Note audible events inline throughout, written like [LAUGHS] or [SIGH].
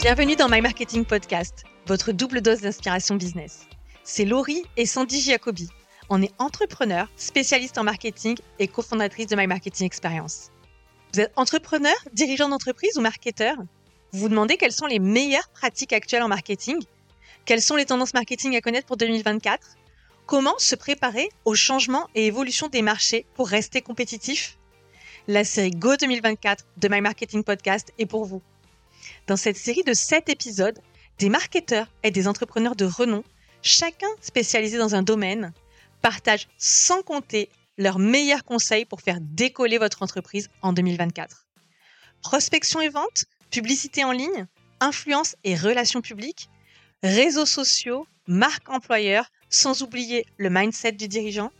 Bienvenue dans My Marketing Podcast, votre double dose d'inspiration business. C'est Laurie et Sandy Giacobi. On est entrepreneurs, spécialistes en marketing et cofondatrices de My Marketing Experience. Vous êtes entrepreneur, dirigeant d'entreprise ou marketeur Vous vous demandez quelles sont les meilleures pratiques actuelles en marketing? Quelles sont les tendances marketing à connaître pour 2024 Comment se préparer aux changements et évolutions des marchés pour rester compétitif La série Go 2024 de My Marketing Podcast est pour vous. Dans cette série de 7 épisodes, des marketeurs et des entrepreneurs de renom, chacun spécialisé dans un domaine, partagent sans compter leurs meilleurs conseils pour faire décoller votre entreprise en 2024. Prospection et vente, publicité en ligne, influence et relations publiques, réseaux sociaux, marque employeur, sans oublier le mindset du dirigeant.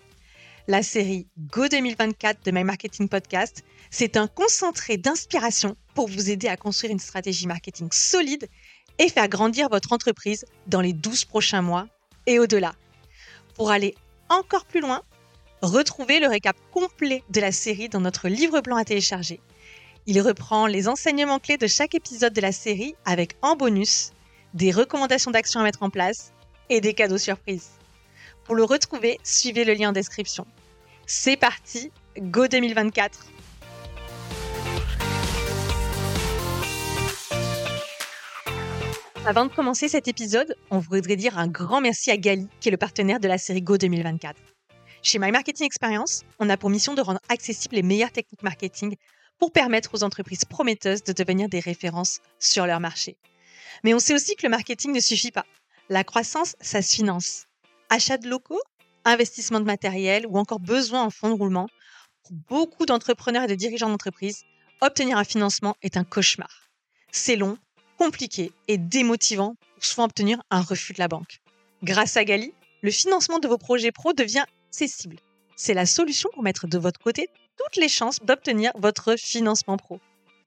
La série Go 2024 de My Marketing Podcast, c'est un concentré d'inspiration pour vous aider à construire une stratégie marketing solide et faire grandir votre entreprise dans les 12 prochains mois et au-delà. Pour aller encore plus loin, retrouvez le récap complet de la série dans notre livre blanc à télécharger. Il reprend les enseignements clés de chaque épisode de la série avec en bonus des recommandations d'action à mettre en place et des cadeaux surprises. Pour le retrouver, suivez le lien en description. C'est parti, Go 2024 Avant de commencer cet épisode, on voudrait dire un grand merci à Gali, qui est le partenaire de la série Go 2024. Chez My Marketing Experience, on a pour mission de rendre accessibles les meilleures techniques marketing pour permettre aux entreprises prometteuses de devenir des références sur leur marché. Mais on sait aussi que le marketing ne suffit pas. La croissance, ça se finance. Achat de locaux, investissement de matériel ou encore besoin en fonds de roulement, pour beaucoup d'entrepreneurs et de dirigeants d'entreprise, obtenir un financement est un cauchemar. C'est long, compliqué et démotivant pour souvent obtenir un refus de la banque. Grâce à Gali, le financement de vos projets pro devient accessible. C'est la solution pour mettre de votre côté toutes les chances d'obtenir votre financement pro.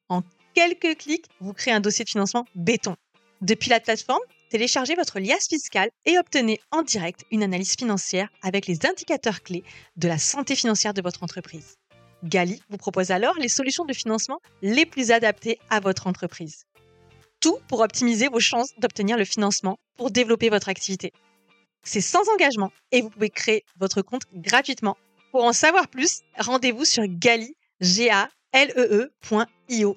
En quelques clics, vous créez un dossier de financement béton. Depuis la plateforme, téléchargez votre liasse fiscale et obtenez en direct une analyse financière avec les indicateurs clés de la santé financière de votre entreprise. Gali vous propose alors les solutions de financement les plus adaptées à votre entreprise tout pour optimiser vos chances d'obtenir le financement pour développer votre activité. C'est sans engagement et vous pouvez créer votre compte gratuitement. Pour en savoir plus, rendez-vous sur gali, e e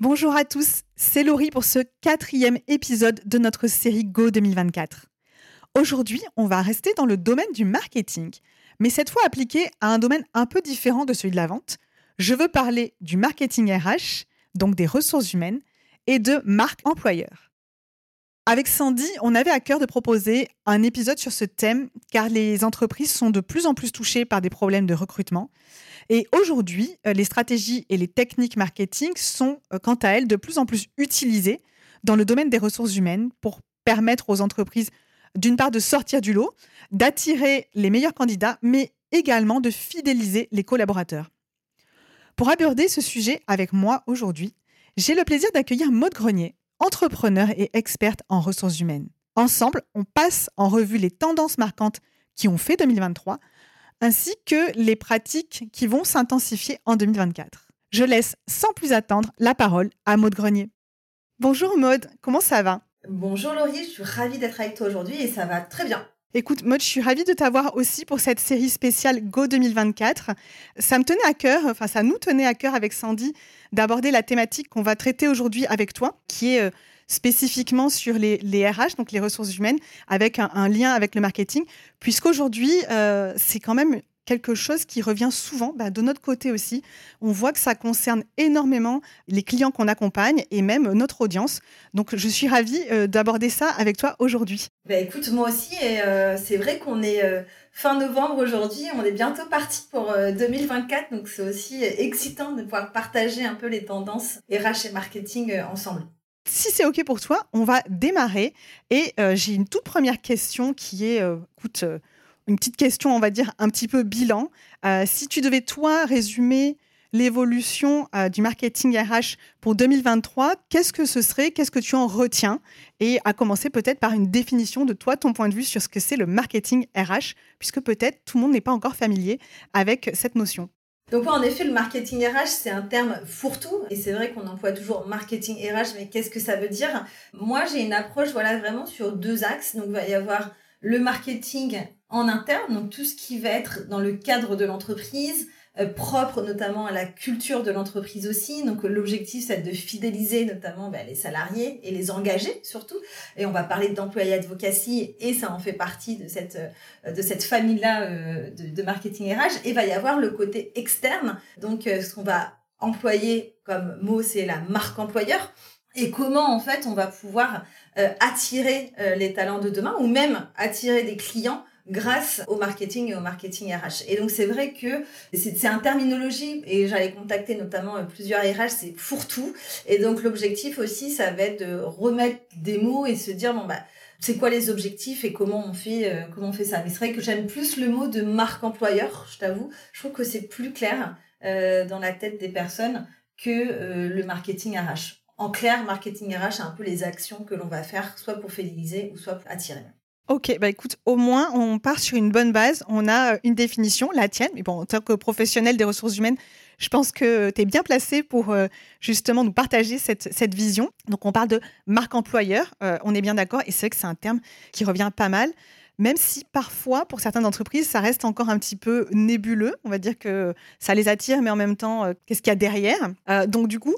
Bonjour à tous, c'est Laurie pour ce quatrième épisode de notre série Go 2024. Aujourd'hui, on va rester dans le domaine du marketing, mais cette fois appliqué à un domaine un peu différent de celui de la vente. Je veux parler du marketing RH donc des ressources humaines, et de marque employeur. Avec Sandy, on avait à cœur de proposer un épisode sur ce thème car les entreprises sont de plus en plus touchées par des problèmes de recrutement. Et aujourd'hui, euh, les stratégies et les techniques marketing sont, euh, quant à elles, de plus en plus utilisées dans le domaine des ressources humaines pour permettre aux entreprises, d'une part, de sortir du lot, d'attirer les meilleurs candidats, mais également de fidéliser les collaborateurs. Pour aborder ce sujet avec moi aujourd'hui, j'ai le plaisir d'accueillir Maude Grenier, entrepreneur et experte en ressources humaines. Ensemble, on passe en revue les tendances marquantes qui ont fait 2023, ainsi que les pratiques qui vont s'intensifier en 2024. Je laisse sans plus attendre la parole à Maude Grenier. Bonjour Maude, comment ça va? Bonjour Laurie, je suis ravie d'être avec toi aujourd'hui et ça va très bien. Écoute, Maud, je suis ravie de t'avoir aussi pour cette série spéciale Go 2024. Ça me tenait à cœur, enfin ça nous tenait à cœur avec Sandy d'aborder la thématique qu'on va traiter aujourd'hui avec toi, qui est euh, spécifiquement sur les, RH, donc les ressources humaines, avec un, lien avec le marketing, puisqu'aujourd'hui, euh, c'est quand même quelque chose qui revient souvent bah, de notre côté aussi. On voit que ça concerne énormément les clients qu'on accompagne et même notre audience. Donc, je suis ravie euh, d'aborder ça avec toi aujourd'hui. Bah, écoute, moi aussi, et euh, c'est vrai qu'on est euh, fin novembre aujourd'hui, on est bientôt parti pour 2024, donc c'est aussi excitant de pouvoir partager un peu les tendances RH et marketing ensemble. Si c'est OK pour toi, on va démarrer. Et j'ai une toute première question qui est, écoute, une petite question, on va dire, un petit peu bilan. Euh, si tu devais, toi, résumer l'évolution euh, du marketing RH pour 2023, qu'est-ce que ce serait? Qu'est-ce que tu en retiens? Et à commencer peut-être par une définition de toi, ton point de vue sur ce que c'est le marketing RH, puisque peut-être tout le monde n'est pas encore familier avec cette notion. Donc en effet, le marketing RH, c'est un terme fourre-tout. Et c'est vrai qu'on emploie toujours marketing RH, mais qu'est-ce que ça veut dire? Moi, j'ai une approche voilà, vraiment sur deux axes. Donc il va y avoir le marketing en interne, donc tout ce qui va être dans le cadre de l'entreprise, euh, propre notamment à la culture de l'entreprise aussi. Donc l'objectif, c'est de fidéliser notamment ben, les salariés et les engager surtout. Et on va parler d'employé advocacy et ça en fait partie de cette, euh, de cette famille-là euh, de, de, marketing RH. Et va y avoir le côté externe, donc ce qu'on va employer comme mot, c'est la marque employeur. Et comment en fait on va pouvoir attirer les talents de demain ou même attirer des clients grâce au marketing et au marketing RH. Et donc c'est vrai que c'est un terminologie et j'allais contacter notamment euh, plusieurs RH, c'est fourre-tout. Et donc l'objectif aussi, ça va être de remettre des mots et se dire bon bah c'est quoi les objectifs et comment on fait euh, comment on fait ça. Mais c'est vrai que j'aime plus le mot de marque employeur, je t'avoue. Je trouve que c'est plus clair euh, dans la tête des personnes que euh, le marketing RH. En clair, marketing RH, c'est un peu les actions que l'on va faire, soit pour fidéliser ou soit pour attirer. Ok, bah écoute, au moins on part sur une bonne base. On a euh, une définition, la tienne. Mais bon, en tant que professionnel des ressources humaines, je pense que tu es bien placé pour euh, justement nous partager cette, vision. Donc on parle de marque employeur, euh, on est bien d'accord. Et c'est vrai que c'est un terme qui revient pas mal. Même si parfois, pour certaines entreprises, ça reste encore un petit peu nébuleux. On va dire que ça les attire, mais en même temps, qu'est-ce qu'il y a derrière? Donc du coup,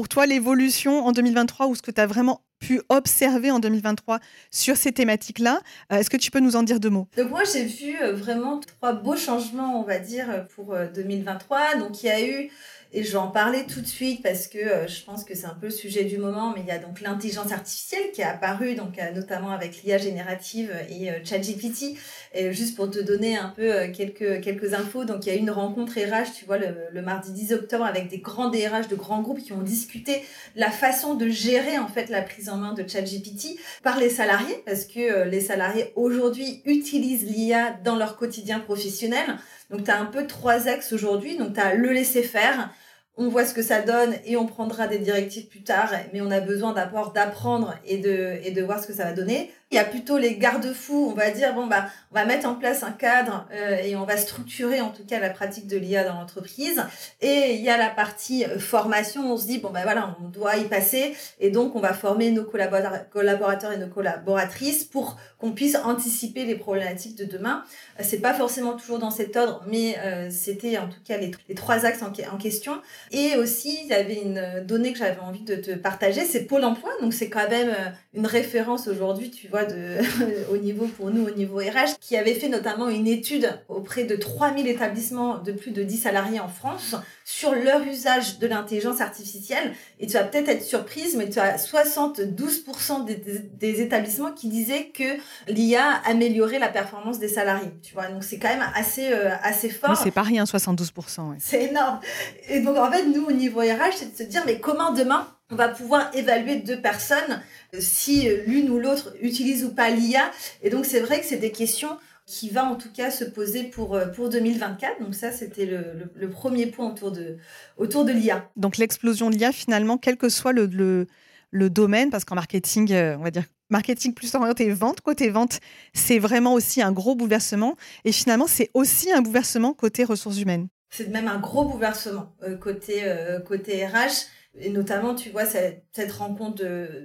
pour toi, l'évolution en 2023 ou ce que tu as vraiment pu observer en 2023 sur ces thématiques-là? Euh, est-ce que tu peux nous en dire deux mots? Donc moi, j'ai vu euh, vraiment trois beaux changements, on va dire, pour 2023. Euh, Donc il y a eu et je vais en parler tout de suite parce que je pense que c'est un peu le sujet du moment, mais il y a donc l'intelligence artificielle qui est apparue, donc notamment avec l'IA générative et ChatGPT. Et juste pour te donner un peu quelques quelques infos, donc il y a eu une rencontre RH, tu vois, le, le mardi 10 octobre avec des grands DRH de grands groupes qui ont discuté la façon de gérer en fait la prise en main de ChatGPT par les salariés, parce que les salariés aujourd'hui utilisent l'IA dans leur quotidien professionnel. Donc, tu as un peu trois axes aujourd'hui. Donc, tu as le laisser faire, on voit ce que ça donne et on prendra des directives plus tard, mais on a besoin d'abord d'apprendre et de, et de voir ce que ça va donner. Il y a plutôt les garde-fous, on va dire, bon, bah, on va mettre en place un cadre euh, et on va structurer en tout cas la pratique de l'IA dans l'entreprise. Et il y a la partie euh, formation, on se dit, bon, bah voilà, on doit y passer et donc on va former nos collaborateurs et nos collaboratrices pour qu'on puisse anticiper les problématiques de demain. Euh, c'est pas forcément toujours dans cet ordre, mais c'était en tout cas les, trois axes en, en, question. Et aussi, il y avait une donnée que j'avais envie de te partager, c'est Pôle emploi. Donc c'est quand même une référence aujourd'hui, tu vois, de, [LAUGHS] au niveau pour nous, au niveau RH, qui avait fait notamment une étude auprès de 3000 établissements de plus de 10 salariés en France sur leur usage de l'intelligence artificielle. Et tu vas peut-être être surprise, mais tu as 72% des, des, établissements qui disaient que l'IA améliorait la performance des salariés. Tu vois, donc c'est quand même assez, euh, assez fort. c'est pas rien, 72%. C'est énorme. Et donc, en fait, nous, au niveau RH, c'est de se dire, mais comment demain on va pouvoir évaluer deux personnes euh, si l'une ou l'autre utilise ou pas l'IA. Et donc, c'est vrai que c'est des questions qui va en tout cas se poser pour, euh, pour 2024. Donc ça, c'était le, le, premier point autour de, autour de l'IA. Donc l'explosion de l'IA, finalement, quel que soit le, le, le domaine, parce qu'en marketing, euh, on va dire marketing plus orienté vente, côté vente, c'est vraiment aussi un gros bouleversement. Et finalement, c'est aussi un bouleversement côté ressources humaines. C'est même un gros bouleversement côté, côté RH et notamment, tu vois, cette, cette rencontre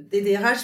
des DRH,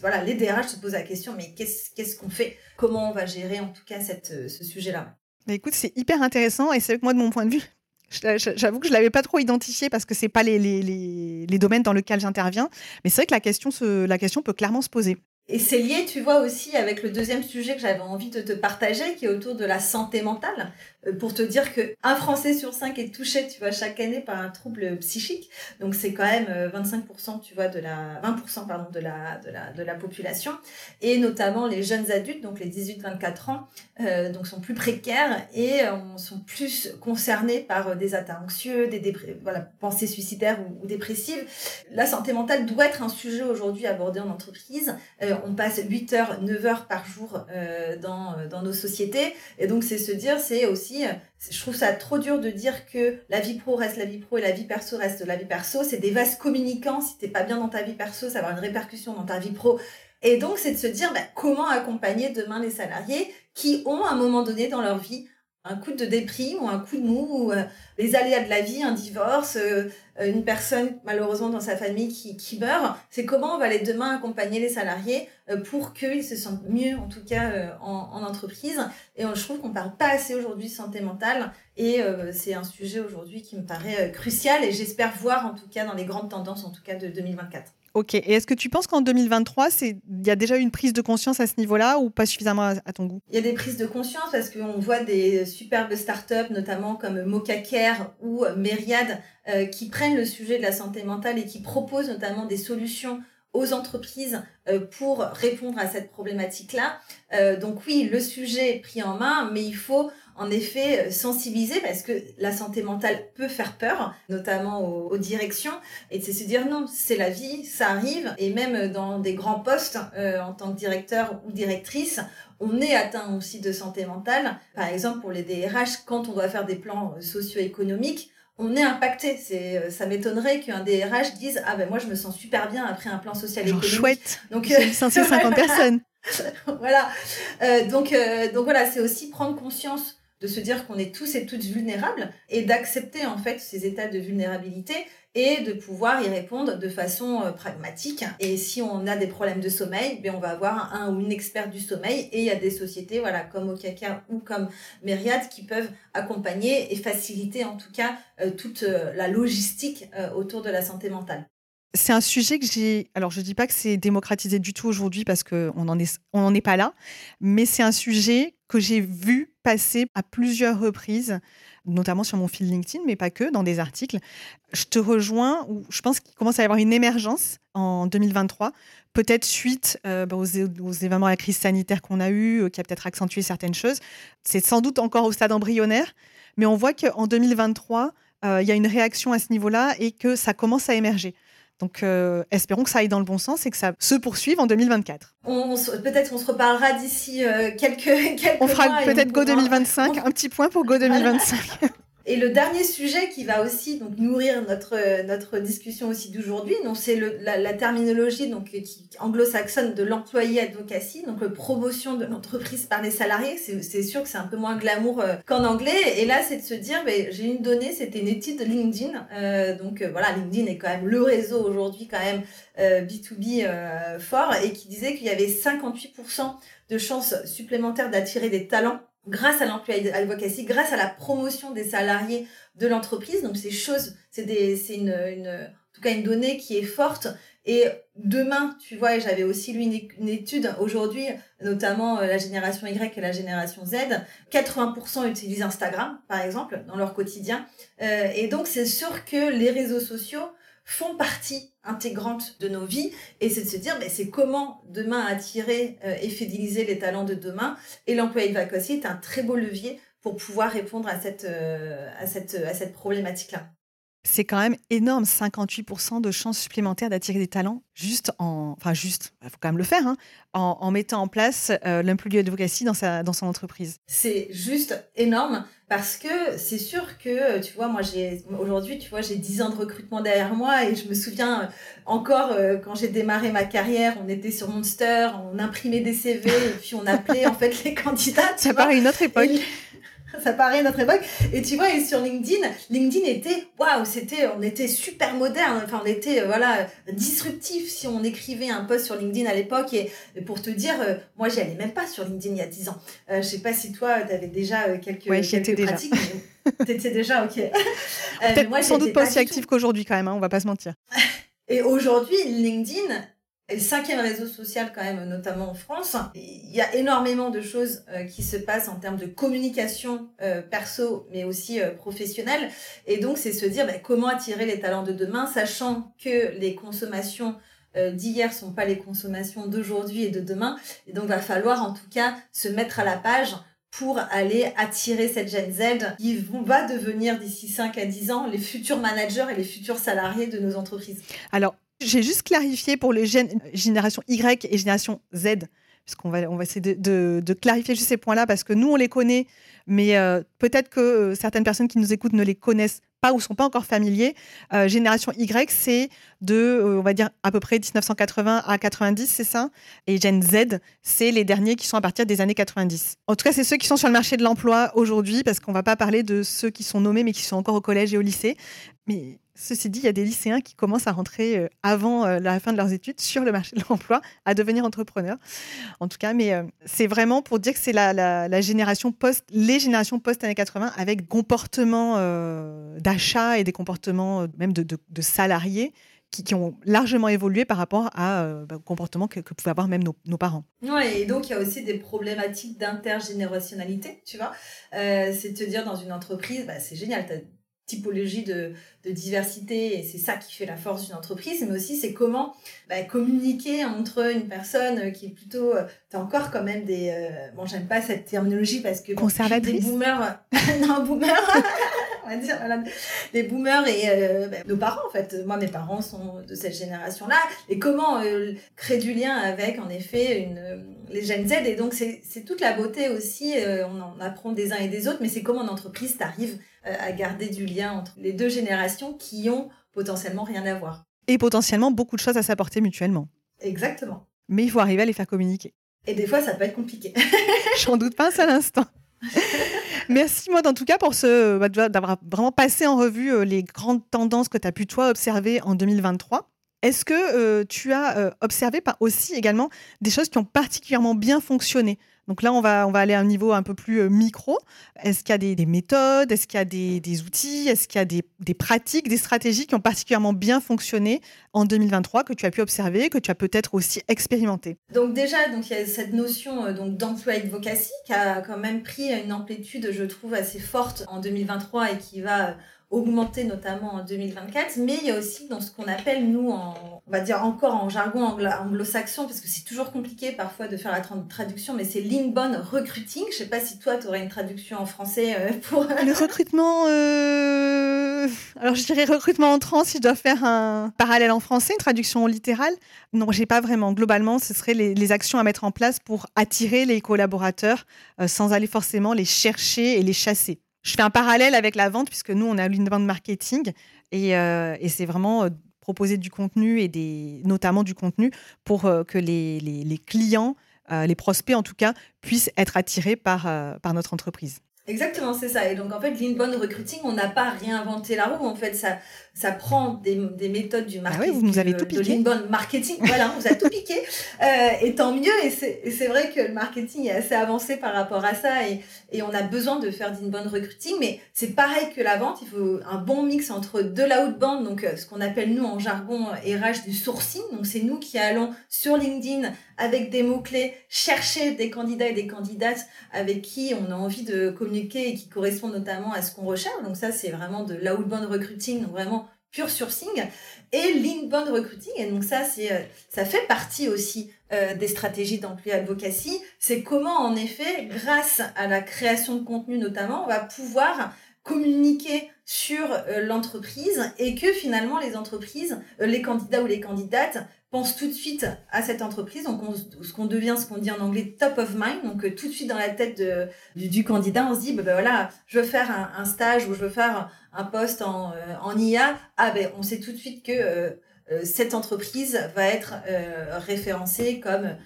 voilà, les DRH se posent la question, mais qu'est-ce qu'on fait? Comment on va gérer en tout cas cette, ce sujet-là? Écoute, c'est hyper intéressant et c'est vrai que moi, de mon point de vue, J'avoue que je l'avais pas trop identifié parce que c'est pas les, les, les, les, domaines dans lesquels j'interviens, mais c'est vrai que la question, se, la question peut clairement se poser. Et c'est lié, tu vois, aussi avec le deuxième sujet que j'avais envie de te partager, qui est autour de la santé mentale, euh, pour te dire que un Français sur cinq est touché, tu vois, chaque année par un trouble psychique. Donc c'est quand même 25%, euh, tu vois, de la 20% pardon de la de la de la population, et notamment les jeunes adultes, donc les 18-24 ans, euh, donc sont plus précaires et euh, sont plus concernés par des atteintes anxieux, des pensées suicidaires ou, dépressives. La santé mentale doit être un sujet aujourd'hui abordé en entreprise on passe 8 heures, 9 heures par jour dans, dans nos sociétés. Et donc, c'est se dire, c'est aussi, je trouve ça trop dur de dire que la vie pro reste la vie pro et la vie perso reste la vie perso. C'est des vases communicants. Si t'es pas bien dans ta vie perso, ça va avoir une répercussion dans ta vie pro. Et donc, c'est de se dire, bah, comment accompagner demain les salariés qui ont à un moment donné dans leur vie un coup de déprime ou un coup de mou, ou, euh, les aléas de la vie, un divorce, euh, euh, une personne malheureusement dans sa famille qui, qui meurt. C'est comment on va aller demain accompagner les salariés pour qu'ils se sentent mieux, en tout cas en, en, entreprise. Et je trouve qu'on parle pas assez aujourd'hui de santé mentale. Et c'est un sujet aujourd'hui qui me paraît crucial. Et j'espère voir en tout cas dans les grandes tendances, en tout cas de 2024. Ok. Et est-ce que tu penses qu'en 2023, il y a déjà une prise de conscience à ce niveau-là ou pas suffisamment à, ton goût? Il y a des prises de conscience parce qu'on voit des superbes startups, notamment comme Mocacare ou Myriad, euh, qui prennent le sujet de la santé mentale et qui proposent notamment des solutions aux entreprises euh, pour répondre à cette problématique-là. Euh, donc oui, le sujet est pris en main, mais il faut en effet euh, sensibiliser parce que la santé mentale peut faire peur, notamment aux, directions, et c'est se dire non, c'est la vie, ça arrive, et même dans des grands postes euh, en tant que directeur ou directrice, on est atteint aussi de santé mentale. Par exemple, pour les DRH, quand on doit faire des plans euh, socio-économiques, on est impacté. C'est, ça m'étonnerait qu'un DRH dise ah ben moi je me sens super bien après un plan social Genre chouette. Donc 550 [LAUGHS] personnes. voilà. donc donc voilà, c'est aussi prendre conscience de se dire qu'on est tous et toutes vulnérables et d'accepter en fait ces états de vulnérabilité et de pouvoir y répondre de façon euh, pragmatique. Et si on a des problèmes de sommeil, ben on va avoir un ou une experte du sommeil et il y a des sociétés voilà comme Okaka ou comme Myriad qui peuvent accompagner et faciliter en tout cas euh, toute euh, la logistique autour de la santé mentale. C'est un sujet que j'ai. Alors, je ne dis pas que c'est démocratisé du tout aujourd'hui parce qu'on n'en est, on est pas là, mais c'est un sujet que j'ai vu passer à plusieurs reprises, notamment sur mon fil LinkedIn, mais pas que, dans des articles. Je te rejoins, où je pense qu'il commence à y avoir une émergence en 2023, peut-être suite euh, bah, aux, événements à la crise sanitaire qu'on a eue, euh, qui a peut-être accentué certaines choses. C'est sans doute encore au stade embryonnaire, mais on voit qu'en 2023, euh, il y a une réaction à ce niveau-là et que ça commence à émerger. Donc, euh, espérons que ça aille dans le bon sens et que ça se poursuive en 2024. peut-être on se reparlera d'ici euh, quelques, [LAUGHS] quelques On fera peut-être Go 2025, un petit point pour Go 2025. [LAUGHS] Et le dernier sujet qui va aussi donc nourrir notre notre discussion aussi d'aujourd'hui, c'est la, la, terminologie donc anglo-saxonne de l'employé advocacy, donc le promotion de l'entreprise par les salariés. C'est sûr que c'est un peu moins glamour euh, qu'en anglais. Et là, c'est de se dire, ben, j'ai une donnée, c'était une étude de LinkedIn. Euh, donc euh, voilà, LinkedIn est quand même le réseau aujourd'hui quand même B2B fort et qui disait qu'il y avait 58% de chances supplémentaires d'attirer des talents grâce à l'employé advocacy, grâce à la promotion des salariés de l'entreprise. Donc ces choses, c'est une, une, en tout cas une donnée qui est forte. Et demain, tu vois, j'avais aussi lu une, étude aujourd'hui, notamment euh, la génération Y et la génération Z, 80% utilisent Instagram, par exemple, dans leur quotidien. Euh, et donc c'est sûr que les réseaux sociaux font partie intégrante de nos vies et c'est de se dire mais c'est comment demain attirer euh, et fidéliser les talents de demain. Et l'employé vacancy est un très beau levier pour pouvoir répondre à cette, euh, à cette, à cette problématique-là c'est quand même énorme, 58% de chances supplémentaires d'attirer des talents, juste en, enfin juste, il faut quand même le faire, hein, en, mettant en place euh, l'employé advocacy dans sa, dans son entreprise. C'est juste énorme parce que c'est sûr que, tu vois, moi j'ai, aujourd'hui, tu vois, j'ai 10 ans de recrutement derrière moi et je me souviens euh, encore euh, quand j'ai démarré ma carrière, on était sur Monster, on imprimait des CV et puis on appelait en fait les candidats. [LAUGHS] Ça paraît une autre époque. [LAUGHS] ça paraît notre époque. Et tu vois, et sur LinkedIn, LinkedIn était, waouh, c'était, on était super moderne. Enfin, on était, euh, voilà, disruptif si on écrivait un post sur LinkedIn à l'époque. Et, pour te dire, euh, moi, j'y allais même pas sur LinkedIn il y a 10 ans. Euh, je sais pas si toi, tu avais déjà quelques, ouais, quelques pratiques. [LAUGHS] T'étais déjà, ok. moi, sans doute pas aussi actif qu'aujourd'hui quand même, hein, on va pas se mentir. Et aujourd'hui, LinkedIn, et le cinquième réseau social quand même, notamment en France. Il y a énormément de choses euh, qui se passent en termes de communication euh, perso, mais aussi euh, professionnelle. Et donc, c'est se dire bah, comment attirer les talents de demain, sachant que les consommations d'hier sont pas les consommations d'aujourd'hui et de demain. Et donc, va falloir en tout cas se mettre à la page pour aller attirer cette Gen Z qui va devenir d'ici 5 à 10 ans les futurs managers et les futurs salariés de nos entreprises. Alors, j'ai juste clarifié pour les générations Y et génération Z puisqu'on va, on va essayer de, clarifier juste ces points-là, parce que nous, on les connaît, mais euh, peut-être que euh, certaines personnes qui nous écoutent ne les connaissent pas ou sont pas encore familiers. Euh, génération Y, c'est de, on va dire, à peu près 1980 à 90, c'est ça? Et Gen Z, c'est les derniers qui sont à partir des années 90. En tout cas, c'est ceux qui sont sur le marché de l'emploi aujourd'hui, parce qu'on va pas parler de ceux qui sont nommés, mais qui sont encore au collège et au lycée. Mais Ceci dit, il y a des lycéens qui commencent à rentrer euh, avant euh, la fin de leurs études sur le marché de l'emploi, à devenir entrepreneurs. En tout cas, mais euh, c'est vraiment pour dire que c'est la, génération post, les générations post années 80 avec comportements d'achat et des comportements même de, salariés qui, ont largement évolué par rapport à bah, comportements que, pouvaient avoir même nos, parents. Oui, et donc il y a aussi des problématiques d'intergénérationnalité, tu vois. c'est te dire dans une entreprise, bah, c'est génial, typologie de, de diversité et c'est ça qui fait la force d'une entreprise mais aussi c'est comment bah, communiquer entre une personne qui est plutôt euh, t'as encore quand même des euh, bon j'aime pas cette terminologie parce que conservatrice des boomers [LAUGHS] non boomers [LAUGHS] on va dire voilà, les boomers et euh, bah, nos parents en fait. Moi mes parents sont de cette génération là et comment créer du lien avec en effet une les Gen Z. Et donc c'est toute la beauté aussi on en apprend des uns et des autres mais c'est comment en entreprise t'arrives à garder du lien entre les deux générations qui ont potentiellement rien à voir. Et potentiellement beaucoup de choses à s'apporter mutuellement. Exactement. Mais il faut arriver à les faire communiquer. Et des fois, ça peut être compliqué. [LAUGHS] J'en doute pas un seul instant. [LAUGHS] Merci, moi, en tout cas, pour ce, bah, d'avoir vraiment passé en revue euh, les grandes tendances que tu as pu, toi, observer en 2023. Est-ce que euh, tu as euh, observé aussi également des choses qui ont particulièrement bien fonctionné donc là, on va, on va aller à un niveau un peu plus euh, micro. Est-ce qu'il y a des, méthodes? Est-ce qu'il y a des, outils? Est-ce qu'il y a des, pratiques, des stratégies qui ont particulièrement bien fonctionné en 2023 que tu as pu observer, que tu as peut-être aussi expérimenté Donc déjà, donc, il y a cette notion euh, donc, d'emploi advocacy qui a quand même pris une amplitude, je trouve, assez forte en 2023 et qui va augmenter notamment en 2024, mais il y a aussi dans ce qu'on appelle, nous, on va dire encore en jargon anglo-saxon, parce que c'est toujours compliqué parfois de faire la traduction, mais c'est l'inbound recruiting. Je sais pas si toi, tu aurais une traduction en français euh, [LAUGHS] pour... Le recrutement... Euh... Alors, je dirais recrutement entrant si je dois faire un parallèle en français, une traduction littérale. Non, j'ai pas vraiment. Globalement, ce serait les, actions à mettre en place pour attirer les collaborateurs euh, sans aller forcément les chercher et les chasser je fais un parallèle avec la vente, puisque nous, on a l'inbound marketing, et, euh, et c'est vraiment euh, proposer du contenu, et des, notamment du contenu, pour euh, que les, les, les clients, les prospects en tout cas, puissent être attirés par, par notre entreprise. Exactement, c'est ça. Et donc, en fait, l'inbound recruiting, on n'a pas réinventé la roue. En fait, ça, ça prend des, des méthodes du marketing. Ah oui, vous nous avez tout piqué. De l'inbound marketing. voilà, on vous a tout piqué. [LAUGHS] Euh, et tant mieux. Et c'est vrai que le marketing est assez avancé par rapport à ça. Et, et on a besoin de faire d'inbound recruiting. Mais c'est pareil que la vente. Il faut un bon mix entre de l'outbound, donc euh, ce qu'on appelle nous en jargon RH euh, du sourcing. Donc, c'est nous qui allons sur LinkedIn avec des mots-clés chercher des candidats et des candidates avec qui on a envie de communiquer et qui correspondent notamment à ce qu'on recherche. Donc ça, c'est vraiment de l'outbound recruiting, donc vraiment pur sourcing, et l'inbound recruiting. Et donc ça, c'est euh, ça fait partie aussi euh, des stratégies d'emploi advocacy. C'est comment, en effet, grâce à la création de contenu notamment, on va pouvoir communiquer sur euh, l'entreprise et que finalement les entreprises, les candidats ou les candidates pense tout de suite à cette entreprise. Donc, ce qu'on devient, ce qu'on dit en anglais, top of mind. Donc, euh, tout de suite dans la tête du, candidat, on se dit, bah, voilà, je veux faire un, stage ou je veux faire un poste en, euh, en IA. Ah, ben, on sait tout de suite que euh, cette entreprise va être référencée comme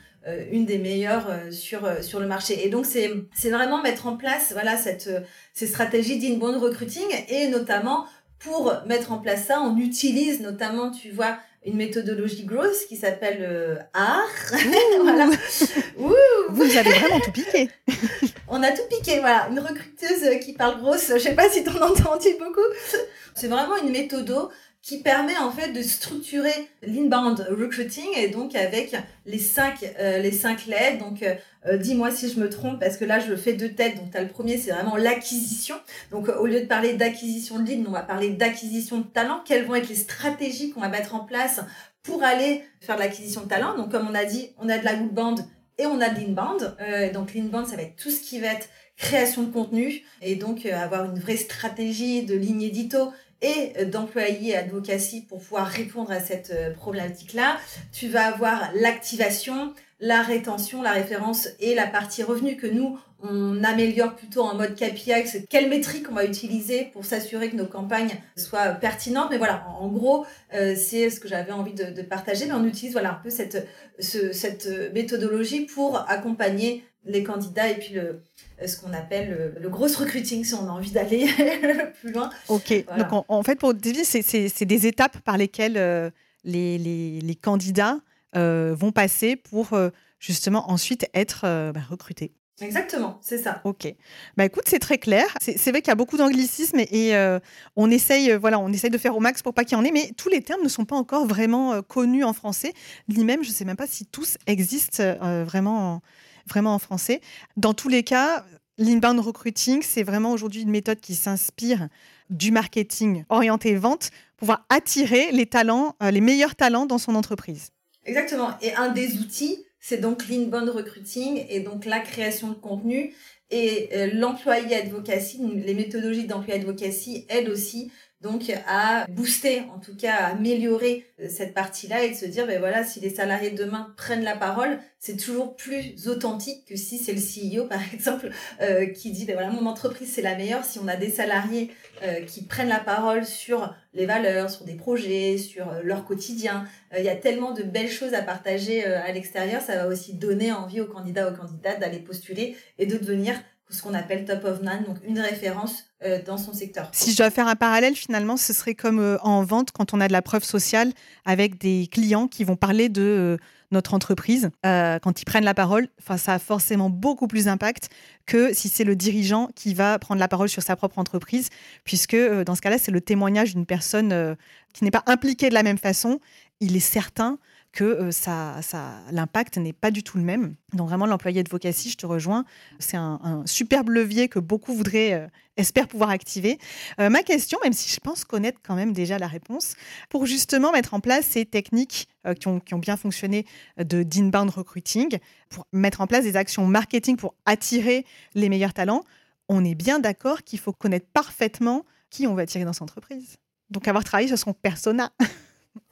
une des meilleures sur sur le marché. Et donc c'est c'est vraiment mettre en place voilà cette ces stratégies d'inbound recruiting et notamment pour mettre en place ça, on utilise notamment, tu vois, une méthodologie grosse qui s'appelle euh, art. [LAUGHS] voilà. Vous avez vraiment tout piqué. [LAUGHS] On a tout piqué, voilà. Une recruteuse qui parle grosse, je sais pas si tu en as entendu beaucoup. C'est vraiment une méthode qui permet en fait de structurer l'inbound recruiting et donc avec les cinq euh, les cinq LED donc euh, euh, dis-moi si je me trompe parce que là je fais de tête donc tu as le premier c'est vraiment l'acquisition. Donc au lieu de parler d'acquisition de lead on va parler d'acquisition de talent. Quelles vont être les stratégies qu'on va mettre en place pour aller faire de l'acquisition de talent? Donc comme on a dit on a de la band et on a de l'inbound. Donc l'inbound ça va être tout ce qui va être création de contenu et donc avoir une vraie stratégie de ligne édito et d'employés advocacy pour pouvoir répondre à cette euh, problématique-là. Tu vas avoir l'activation, la rétention, la référence et la partie revenu que nous, on améliore plutôt en mode KPI, c'est quelle métrique on va utiliser pour s'assurer que nos campagnes soient pertinentes. Mais voilà, en gros, euh, c'est ce que j'avais envie de, partager. Mais on utilise voilà un peu cette, cette méthodologie pour accompagner les candidats et puis le, ce qu'on appelle le, gros recruiting si on a envie d'aller [LAUGHS] plus loin. Ok, donc en, fait pour c'est des étapes par lesquelles euh, les, les, les, candidats euh, vont passer pour euh, justement ensuite être bah, recrutés. Exactement, c'est ça. Ok. Bah écoute, c'est très clair. C'est vrai qu'il y a beaucoup d'anglicisme et, on essaye, voilà, on essaye de faire au max pour pas qu'il y en ait, mais tous les termes ne sont pas encore vraiment connus en français. Ni même, je sais même pas si tous existent vraiment. En vraiment en français. Dans tous les cas, l'inbound recruiting, c'est vraiment aujourd'hui une méthode qui s'inspire du marketing orienté vente pour pouvoir attirer les talents, euh, les meilleurs talents dans son entreprise. Exactement. Et un des outils, c'est donc l'inbound recruiting et donc la création de contenu et euh, l'employé advocacy, les méthodologies d'employé advocacy aident aussi donc à booster, en tout cas à améliorer euh, cette partie-là et de se dire, ben voilà, si les salariés de demain prennent la parole, c'est toujours plus authentique que si c'est le CEO, par [LAUGHS] exemple, euh, qui dit, ben voilà, mon entreprise, c'est la meilleure. Si on a des salariés euh, qui prennent la parole sur les valeurs, sur des projets, sur leur quotidien, il y a tellement de belles choses à partager à l'extérieur, ça va aussi donner envie aux candidats, aux candidates d'aller postuler et de devenir ce qu'on appelle top of nine, donc une référence euh, dans son secteur. Si je dois faire un parallèle, finalement, ce serait comme euh, en vente quand on a de la preuve sociale avec des clients qui vont parler de euh, notre entreprise. quand ils prennent la parole, ça a forcément beaucoup plus d'impact que si c'est le dirigeant qui va prendre la parole sur sa propre entreprise, puisque dans ce cas-là, c'est le témoignage d'une personne qui n'est pas impliquée de la même façon. Il est certain que euh, ça, ça, l'impact n'est pas du tout le même. Donc vraiment, l'employé de Vocacy, je te rejoins, c'est un, superbe levier que beaucoup voudraient, euh, espèrent pouvoir activer. Euh, ma question, même si je pense connaître quand même déjà la réponse, pour justement mettre en place ces techniques qui, ont, qui, ont, bien fonctionné de d'inbound recruiting, pour mettre en place des actions marketing pour attirer les meilleurs talents, on est bien d'accord qu'il faut connaître parfaitement qui on va attirer dans son entreprise. Donc avoir travaillé sur son persona. [LAUGHS]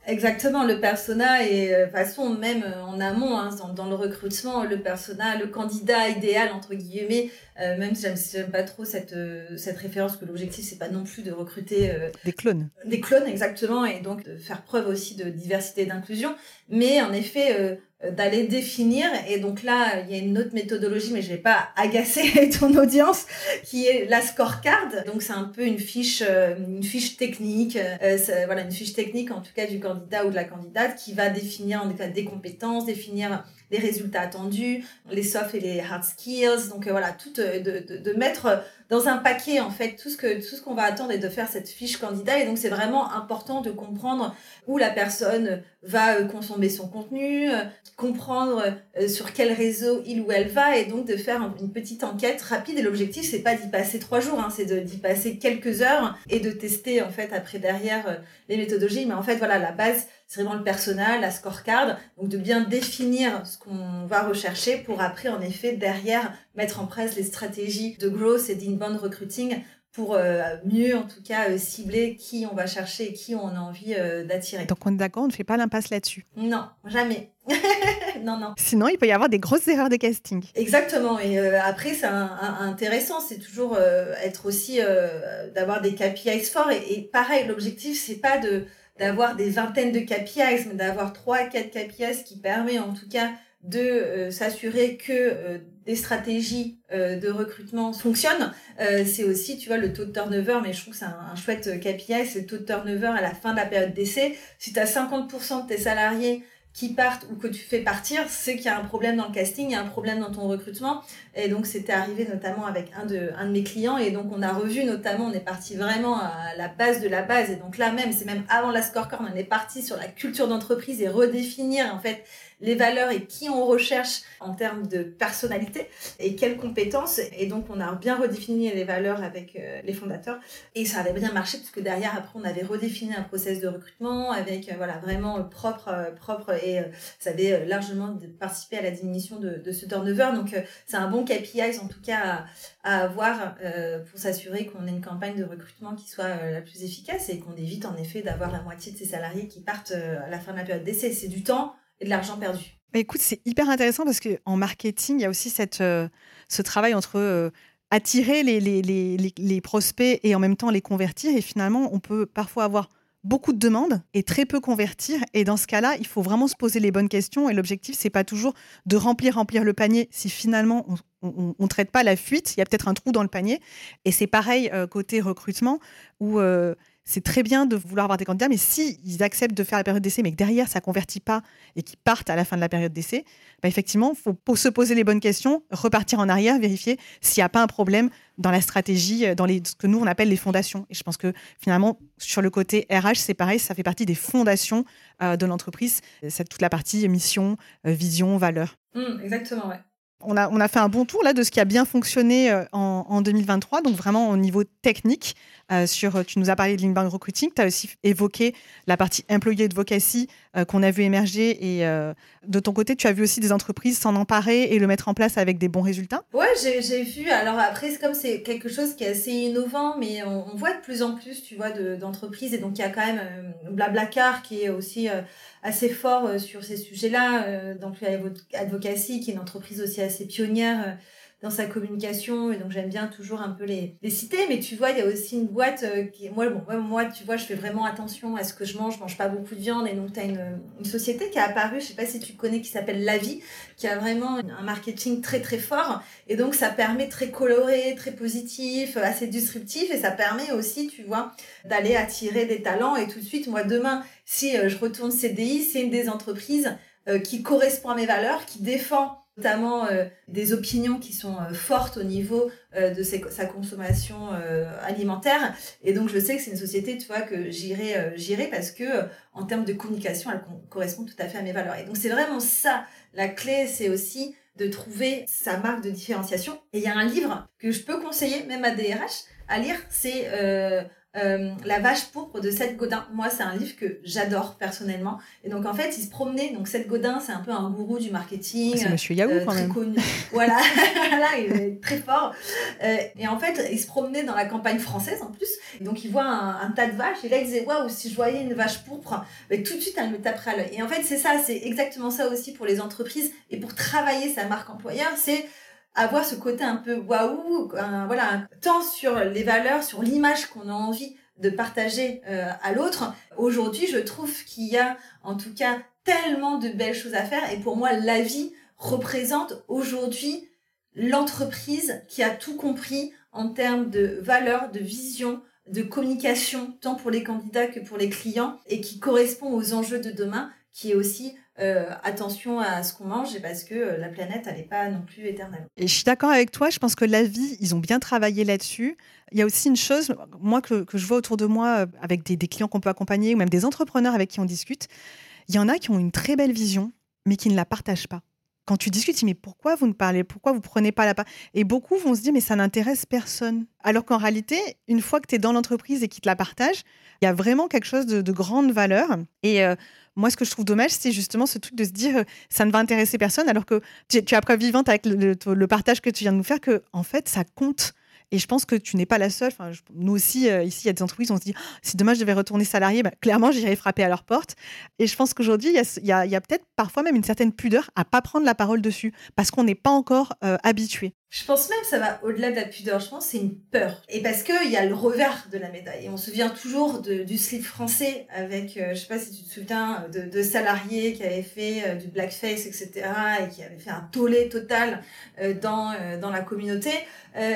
Exactement, le persona et euh, de façon même euh, en amont, hein, dans, le recrutement, le persona, le candidat idéal entre guillemets, euh, même si j'aime pas trop cette cette référence que l'objectif c'est pas non plus de recruter des clones, des clones exactement et donc de faire preuve aussi de diversité et d'inclusion, mais en effet euh, d'aller définir. Et donc là, il y a une autre méthodologie, mais je vais pas agacer [LAUGHS] ton audience, qui est la scorecard. Donc c'est un peu une fiche, euh, une fiche technique, euh, voilà, une fiche technique en tout cas du candidat ou de la candidate qui va définir en tout cas des compétences, définir les résultats attendus, les soft et les hard skills. Donc voilà, tout de, de, de mettre dans un paquet en fait tout ce que tout ce qu'on va attendre et de faire cette fiche candidat. Et donc c'est vraiment important de comprendre où la personne va euh, consommer son contenu, euh, comprendre euh, sur quel réseau il ou elle va et donc de faire une petite enquête rapide. Et l'objectif c'est pas d'y passer trois jours hein, c'est d'y passer quelques heures et de tester en fait après derrière les méthodologies. Mais en fait voilà la base c'est vraiment le personnel, la scorecard, donc de bien définir ce qu'on va rechercher pour après, en effet, derrière, mettre en place les stratégies de growth et d'inbound recruiting pour euh, mieux, en tout cas, euh, cibler qui on va chercher et qui on a envie euh, d'attirer. Donc, on est d'accord, on ne fait pas l'impasse là-dessus Non, jamais. [LAUGHS] non, non. Sinon, il peut y avoir des grosses erreurs de casting. Exactement. Et après, c'est intéressant, c'est toujours être aussi d'avoir des KPIs forts. Et, et pareil, l'objectif, c'est pas de d'avoir des vingtaines de KPIs, mais d'avoir trois, quatre KPIs qui permet en tout cas de euh, s'assurer que euh, des stratégies euh, de recrutement fonctionnent. c'est aussi, tu vois, le taux de turnover, mais je trouve que c'est un, un, chouette KPI, c'est le taux de turnover à la fin de la période d'essai. Si tu as 50% de tes salariés qui partent ou que tu fais partir, c'est qu'il y a un problème dans le casting, il y a un problème dans ton recrutement. Et donc, c'était arrivé notamment avec un de, un de mes clients. Et donc, on a revu notamment, on est parti vraiment à la base de la base. Et donc là même, c'est même avant la scorecard, on est parti sur la culture d'entreprise et redéfinir en fait les valeurs et qui on recherche en termes de personnalité et quelles compétences. Et donc, on a bien redéfini les valeurs avec euh, les fondateurs et ça avait bien marché parce que derrière, après, on avait redéfini un process de recrutement avec, euh, voilà, vraiment propre, euh, propre et ça avait largement participé à la diminution de, de ce turnover. Donc, c'est un bon KPI en tout cas à, avoir pour s'assurer qu'on ait une campagne de recrutement qui soit la plus efficace et qu'on évite en effet d'avoir la moitié de ses salariés qui partent à la fin de la période d'essai. C'est du temps et de l'argent perdu. Écoute, c'est hyper intéressant parce qu'en marketing, il y a aussi cette, euh, ce travail entre euh, attirer les, les, les, les, prospects et en même temps les convertir. Et finalement, on peut parfois avoir beaucoup de demandes et très peu convertir. Et dans ce cas-là, il faut vraiment se poser les bonnes questions. Et l'objectif, c'est pas toujours de remplir, remplir le panier si finalement on ne traite pas la fuite. Il y a peut-être un trou dans le panier. Et c'est pareil euh, côté recrutement où c'est très bien de vouloir avoir des candidats, mais si ils acceptent de faire la période d'essai, mais que derrière ça convertit pas et qu'ils partent à la fin de la période d'essai, bah effectivement, il faut se poser les bonnes questions, repartir en arrière, vérifier s'il n'y a pas un problème dans la stratégie, euh, dans les, ce que nous on appelle les fondations. Et je pense que finalement, sur le côté RH, c'est pareil, ça fait partie des fondations euh, de l'entreprise. C'est toute la partie mission, euh, vision, valeur. Mmh, exactement. On a, fait un bon tour là de ce qui a bien fonctionné en, en 2023, donc vraiment au niveau technique. Euh, sur, tu nous as parlé de l'inbound recruiting, tu as aussi évoqué la partie employee advocacy euh, qu'on a vu émerger et euh, de ton côté, tu as vu aussi des entreprises s'en emparer et le mettre en place avec des bons résultats Ouais, j'ai vu. Alors après, comme c'est quelque chose qui est assez innovant, mais on, voit de plus en plus, tu vois, d'entreprises et donc il y a quand même Blablacar qui est aussi assez fort sur ces sujets-là, d'employee advocacy qui est une entreprise aussi assez pionnière dans sa communication et donc j'aime bien toujours un peu les, les citer. Mais tu vois il y a aussi une boîte euh, qui moi bon moi tu vois je fais vraiment attention à ce que je mange. Je mange pas beaucoup de viande et donc tu as une, société qui a apparu je sais pas si tu connais qui s'appelle La Vie qui a vraiment un marketing très très fort. Et donc ça permet très coloré très positif assez disruptif. Et ça permet aussi tu vois d'aller attirer des talents. Et tout de suite moi demain si euh, je retourne CDI c'est une des entreprises euh, qui correspond à mes valeurs qui défend notamment euh, des opinions qui sont euh, fortes au niveau euh, de sa consommation alimentaire. Et donc, je sais que c'est une société, tu vois, que j'irai, j'irai parce que en termes de communication, elle correspond tout à fait à mes valeurs. Et donc, c'est vraiment ça. La clé, c'est aussi de trouver sa marque de différenciation. Et il y a un livre que je peux conseiller, même à DRH, à lire, c'est la vache pourpre de Seth Godin. Moi, c'est un livre que j'adore personnellement. Et donc, en fait, il se promenait. Donc, Seth Godin, c'est un peu un gourou du marketing. C'est Monsieur Yahoo, euh, quand très même. Connu. [LAUGHS] voilà, [LAUGHS] là, il est très fort. Euh, et en fait, il se promenait dans la campagne française en plus. Et donc, il voit un, tas de vaches. Et là, il disait Waouh, si je voyais une vache pourpre, mais tout de suite, elle me taperait à l'œil. Et en fait, c'est ça, c'est exactement ça aussi pour les entreprises. Et pour travailler sa marque employeur, c'est avoir ce côté un peu waouh, voilà, tant sur les valeurs, sur l'image qu'on a envie de partager euh, à l'autre. Aujourd'hui, je trouve qu'il y a en tout cas tellement de belles choses à faire et pour moi, la vie représente aujourd'hui l'entreprise qui a tout compris en termes de valeurs, de vision, de communication, tant pour les candidats que pour les clients, et qui correspond aux enjeux de demain, qui est aussi euh, attention à ce qu'on mange et parce que euh, la planète, n'est pas non plus éternelle. Et je suis d'accord avec toi, je pense que la vie, ils ont bien travaillé là-dessus. Il y a aussi une chose, moi, que, je vois autour de moi, euh, avec des, clients qu'on peut accompagner ou même des entrepreneurs avec qui on discute, il y en a qui ont une très belle vision, mais qui ne la partagent pas. Quand tu discutes, mais pourquoi vous ne parlez, pourquoi vous prenez pas la part? Et beaucoup vont se dire, mais ça n'intéresse personne. Alors qu'en réalité, une fois que tu es dans l'entreprise et qu'ils te la partagent, il y a vraiment quelque chose de grande valeur. Et moi, ce que je trouve dommage, c'est justement ce truc de se dire ça ne va intéresser personne, alors que tu, as preuve vivante avec le, partage que tu viens de nous faire que, en fait, ça compte. Et je pense que tu n'es pas la seule. Nous aussi, euh, ici, il y a des entreprises, on se dit, oh, si demain je devais retourner salarié, bah, clairement, j'irais frapper à leur porte. Et je pense qu'aujourd'hui, il y a, peut-être parfois même une certaine pudeur à pas prendre la parole dessus, parce qu'on n'est pas encore euh, habitué. Je pense même que ça va au-delà de la pudeur. Je pense c'est une peur. Et parce qu'il y a le revers de la médaille. Et on se souvient toujours de, du slip français avec, euh, je sais pas si tu te souviens, de, de salariés qui avaient fait euh, du blackface, etc. et qui avaient fait un tollé total euh, dans, euh, dans la communauté.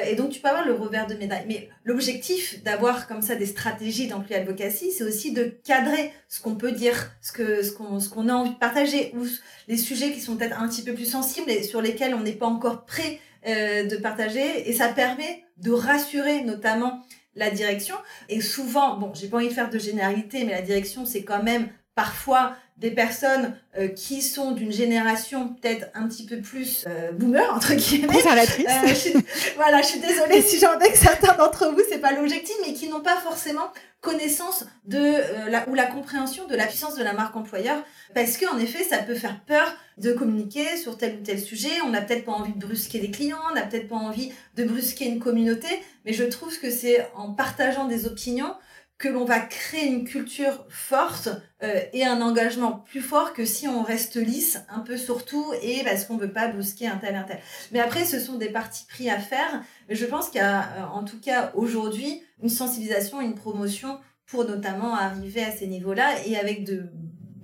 et donc, tu peux avoir le revers de médaille. Mais l'objectif d'avoir comme ça des stratégies d'employé advocacy, c'est aussi de cadrer ce qu'on peut dire, ce que ce qu'on ce qu'on a envie de partager, ou les sujets qui sont peut-être un petit peu plus sensibles et sur lesquels on n'est pas encore prêt euh, de partager et ça permet de rassurer notamment la direction. Et souvent bon j'ai pas envie de faire de généralité mais la direction c'est quand même parfois des personnes euh, qui sont d'une génération peut-être un petit peu plus euh, boomer entre guillemets. Conservatrice. Euh, voilà, je suis désolée si j'en ai que certains d'entre vous c'est pas l'objectif, mais qui n'ont pas forcément connaissance de euh, la, ou la compréhension de la puissance de la marque employeur parce que en effet ça peut faire peur de communiquer sur tel ou tel sujet on n'a peut-être pas envie de brusquer des clients on n'a peut-être pas envie de brusquer une communauté mais je trouve que c'est en partageant des opinions que l'on va créer une culture forte euh, et un engagement plus fort que si on reste lisse un peu sur tout et parce qu'on veut pas brusquer un tel un tel. Mais après, ce sont des parties pris à faire. Mais je pense qu'il y a, euh, en tout cas aujourd'hui, une sensibilisation, une promotion pour notamment arriver à ces niveaux-là et avec de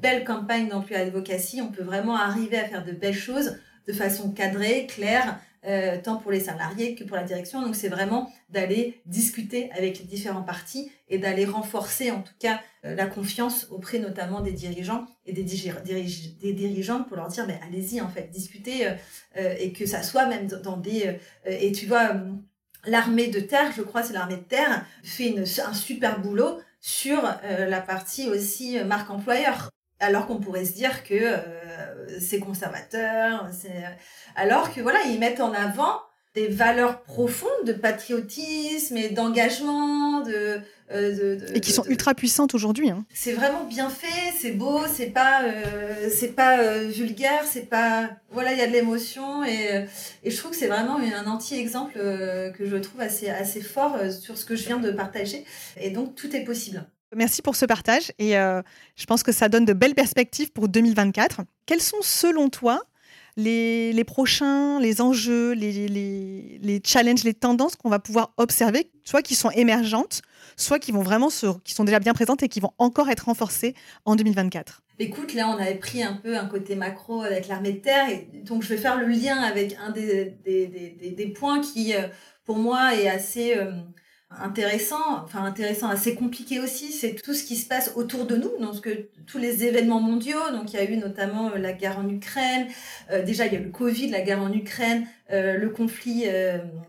belles campagnes d'emploi advocacy, on peut vraiment arriver à faire de belles choses de façon cadrée, claire, euh, tant pour les salariés que pour la direction. Donc c'est vraiment d'aller discuter avec les différents partis et d'aller renforcer en tout cas euh, la confiance auprès notamment des dirigeants et des, des dirigeantes pour leur dire mais allez-y en fait discutez euh, et que ça soit même dans des et tu vois l'armée de terre je crois c'est l'armée de terre fait un super boulot sur la partie aussi marque employeur alors qu'on pourrait se dire que euh, c'est conservateur, c'est alors que voilà, ils mettent en avant des valeurs profondes de patriotisme et d'engagement, de, euh, de, et qui sont ultra puissantes aujourd'hui. Hein. C'est vraiment bien fait, c'est beau, c'est pas euh, c'est pas vulgaire, c'est pas voilà, il y a de l'émotion et, et je trouve que c'est vraiment un anti-exemple que je trouve assez assez fort sur ce que je viens de partager et donc tout est possible. Merci pour ce partage et euh, je pense que ça donne de belles perspectives pour 2024. Quels sont selon toi les, les prochains, les enjeux, les, les, les, challenges, les tendances qu'on va pouvoir observer, soit qui sont émergentes, soit qui vont vraiment se, qui sont déjà bien présentes et qui vont encore être renforcées en 2024 Écoute, là, on avait pris un peu un côté macro avec l'armée de terre, et donc je vais faire le lien avec un des, des, des, points qui, euh, pour moi, est assez euh, intéressant, enfin intéressant, assez compliqué aussi, c'est tout ce qui se passe autour de nous, donc tous les événements mondiaux, donc il y a eu notamment euh, la guerre en Ukraine, euh, déjà il y a eu le Covid, la guerre en Ukraine, euh, le conflit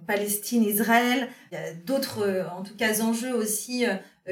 Palestine-Israël, il y a d'autres, en tout cas, enjeux aussi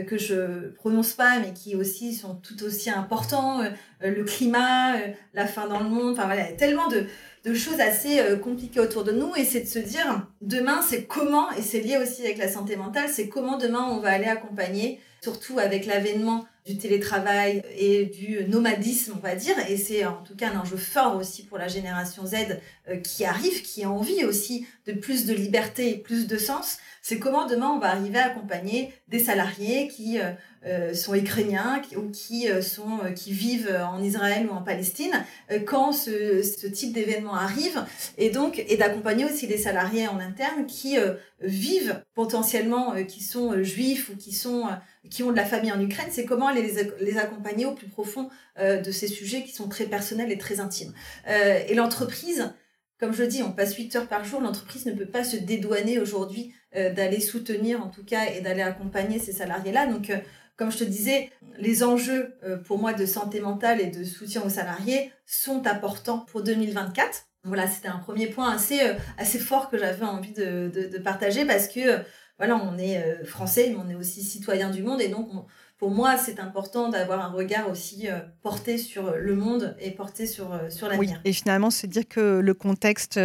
que je prononce pas, mais qui aussi sont tout aussi importants, le climat, la faim dans le monde, enfin voilà, tellement de, de choses assez euh, compliquées autour de nous et c'est de se dire demain c'est comment et c'est lié aussi avec la santé mentale c'est comment demain on va aller accompagner surtout avec l'avènement du télétravail et du nomadisme, on va dire. Et c'est en tout cas un enjeu fort aussi pour la génération Z euh, qui arrive, qui a envie aussi de plus de liberté et plus de sens. C'est comment demain on va arriver à accompagner des salariés qui euh, euh, sont ukrainiens ou qui sont qui vivent en Israël ou en Palestine quand ce, type d'événement arrive et donc et d'accompagner aussi les salariés en interne qui vivent potentiellement qui sont juifs ou qui sont qui ont de la famille en Ukraine, c'est comment les, les accompagner au plus profond euh, de ces sujets qui sont très personnels et très intimes. Euh, et l'entreprise, comme je dis, on passe 8 heures par jour, l'entreprise ne peut pas se dédouaner aujourd'hui euh, d'aller soutenir en tout cas et d'aller accompagner ces salariés-là. Donc, comme je te disais, les enjeux pour moi de santé mentale et de soutien aux salariés sont importants pour 2024. Voilà, c'était un premier point assez, assez fort que j'avais envie de, de, de partager parce que voilà, on est euh, français, mais on est aussi citoyen du monde. Et donc, pour moi, c'est important d'avoir un regard aussi euh, porté sur le monde et porté sur, euh, sur l'avenir. Oui, et finalement, c'est dire que le contexte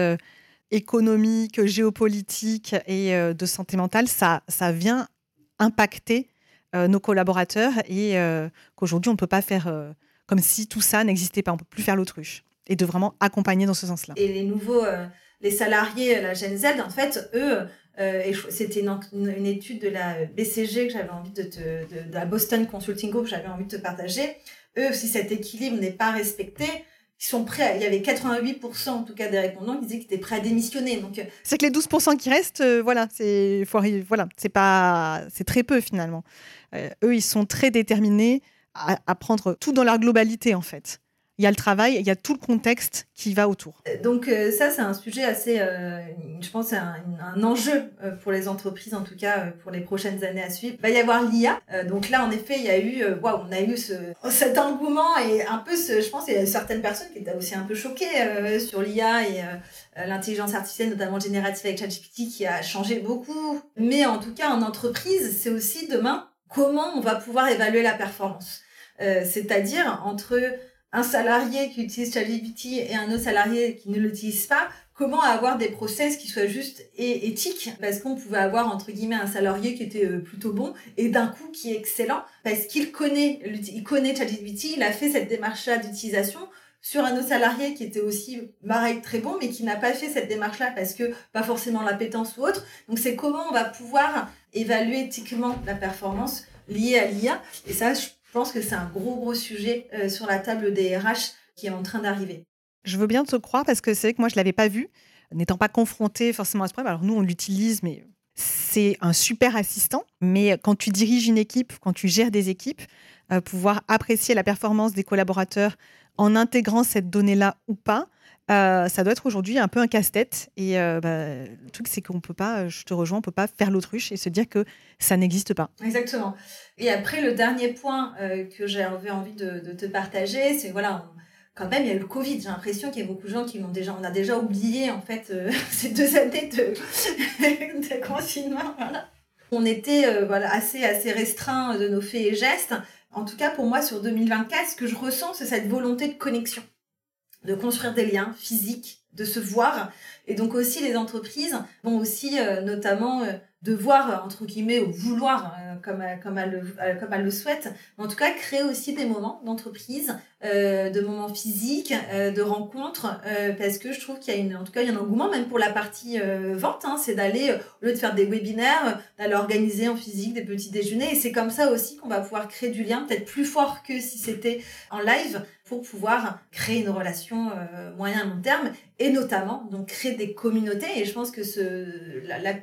économique, géopolitique et de santé mentale, ça, ça vient impacter nos collaborateurs et qu'aujourd'hui, on ne peut pas faire comme si tout ça n'existait pas. On ne peut plus faire l'autruche et de vraiment accompagner dans ce sens-là. Et les nouveaux, les salariés, la Gen Z, en fait, eux, euh, et c'était une, étude de la BCG que j'avais envie de te, de, la Boston Consulting Group, j'avais envie de te partager. Eux, si cet équilibre n'est pas respecté, ils sont prêts. il y avait 88% en tout cas des répondants qui disaient qu'ils étaient prêts à démissionner. Donc euh, c'est que les 12% qui restent, euh, voilà, c'est voilà, c'est pas, c'est très peu finalement. eux, ils sont très déterminés à, à prendre tout dans leur globalité en fait il y a le travail, il y a tout le contexte qui va autour. Euh, donc euh, ça, c'est un sujet assez, euh, je pense, un, un, enjeu pour les entreprises, en tout cas pour les prochaines années à suivre. Il va y avoir l'IA. donc là, en effet, il y a eu, waouh, on a eu ce, cet engouement et un peu, ce, je pense, il y a certaines personnes qui étaient aussi un peu choquées sur l'IA et l'intelligence artificielle, notamment générative avec ChatGPT, qui a changé beaucoup. Mais en tout cas, en entreprise, c'est aussi demain comment on va pouvoir évaluer la performance. C'est-à-dire entre un salarié qui utilise ChatGPT et un autre salarié qui ne l'utilise pas, comment avoir des process qui soient justes et éthiques? Parce qu'on pouvait avoir entre guillemets un salarié qui était euh, plutôt bon et d'un coup qui est excellent parce qu'il connaît il connaît ChatGPT, il a fait cette démarche là d'utilisation sur un autre salarié qui était aussi pareil très bon mais qui n'a pas fait cette démarche là parce que pas forcément l'appétence ou autre. Donc c'est comment on va pouvoir évaluer éthiquement la performance liées à l'IA. Et ça, je pense que c'est un gros, gros sujet sur la table des RH qui est en train d'arriver. Je veux bien te croire parce que c'est vrai que moi, je ne l'avais pas vu, n'étant pas confronté forcément à ce problème. Alors nous, on l'utilise, mais c'est un super assistant. Mais quand tu diriges une équipe, quand tu gères des équipes, pouvoir apprécier la performance des collaborateurs en intégrant cette donnée-là ou pas, euh, ça doit être aujourd'hui un peu un casse-tête. Et euh, bah, le truc, c'est qu'on peut pas, je te rejoins, on peut pas faire l'autruche et se dire que ça n'existe pas. Exactement. Et après, le dernier point euh, que j'avais envie de, te partager, c'est voilà, quand même, il y a le Covid. J'ai l'impression qu'il y a beaucoup de gens qui l'ont déjà, on a déjà oublié en fait [LAUGHS] ces deux années de, [LAUGHS] de confinement. On était voilà assez assez restreint de nos faits et gestes. En tout cas, pour moi, sur 2024, ce que je ressens, c'est cette volonté de connexion de construire des liens physiques, de se voir. Et donc aussi les entreprises vont aussi euh, notamment euh, devoir, entre guillemets, ou vouloir, euh, comme, comme, elle le, comme elle le souhaite, en tout cas créer aussi des moments d'entreprise, de moments physiques, de rencontres, parce que je trouve qu'il y a une, en tout cas, il y a un engouement même pour la partie vente, hein, c'est d'aller, au lieu de faire des webinaires, d'aller organiser en physique des petits déjeuners. Et c'est comme ça aussi qu'on va pouvoir créer du lien, peut-être plus fort que si c'était en live, pour pouvoir créer une relation euh, moyen long terme et notamment donc créer des communautés. Et je pense que ce,